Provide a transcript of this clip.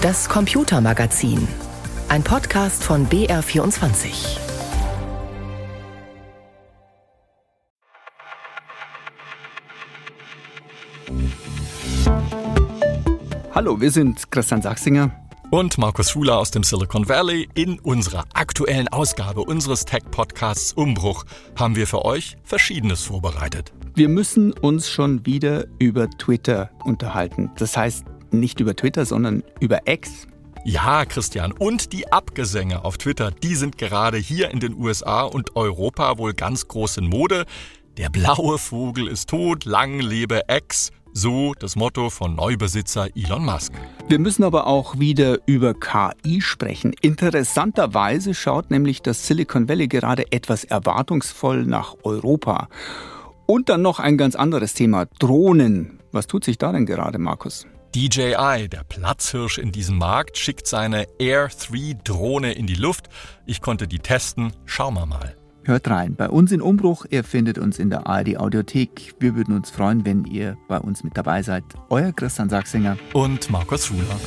Das Computermagazin. Ein Podcast von BR24. Hallo, wir sind Christian Sachsinger und Markus Schuler aus dem Silicon Valley. In unserer aktuellen Ausgabe unseres Tech-Podcasts Umbruch haben wir für euch Verschiedenes vorbereitet. Wir müssen uns schon wieder über Twitter unterhalten. Das heißt nicht über Twitter, sondern über X. Ja, Christian, und die Abgesänge auf Twitter, die sind gerade hier in den USA und Europa wohl ganz groß in Mode. Der blaue Vogel ist tot, lang lebe X. So das Motto von Neubesitzer Elon Musk. Wir müssen aber auch wieder über KI sprechen. Interessanterweise schaut nämlich das Silicon Valley gerade etwas erwartungsvoll nach Europa. Und dann noch ein ganz anderes Thema, Drohnen. Was tut sich da denn gerade, Markus? DJI, der Platzhirsch in diesem Markt, schickt seine Air 3 Drohne in die Luft. Ich konnte die testen. Schauen wir mal. Hört rein bei uns in Umbruch. Ihr findet uns in der ARD Audiothek. Wir würden uns freuen, wenn ihr bei uns mit dabei seid. Euer Christian Sachsinger und Markus Schuler.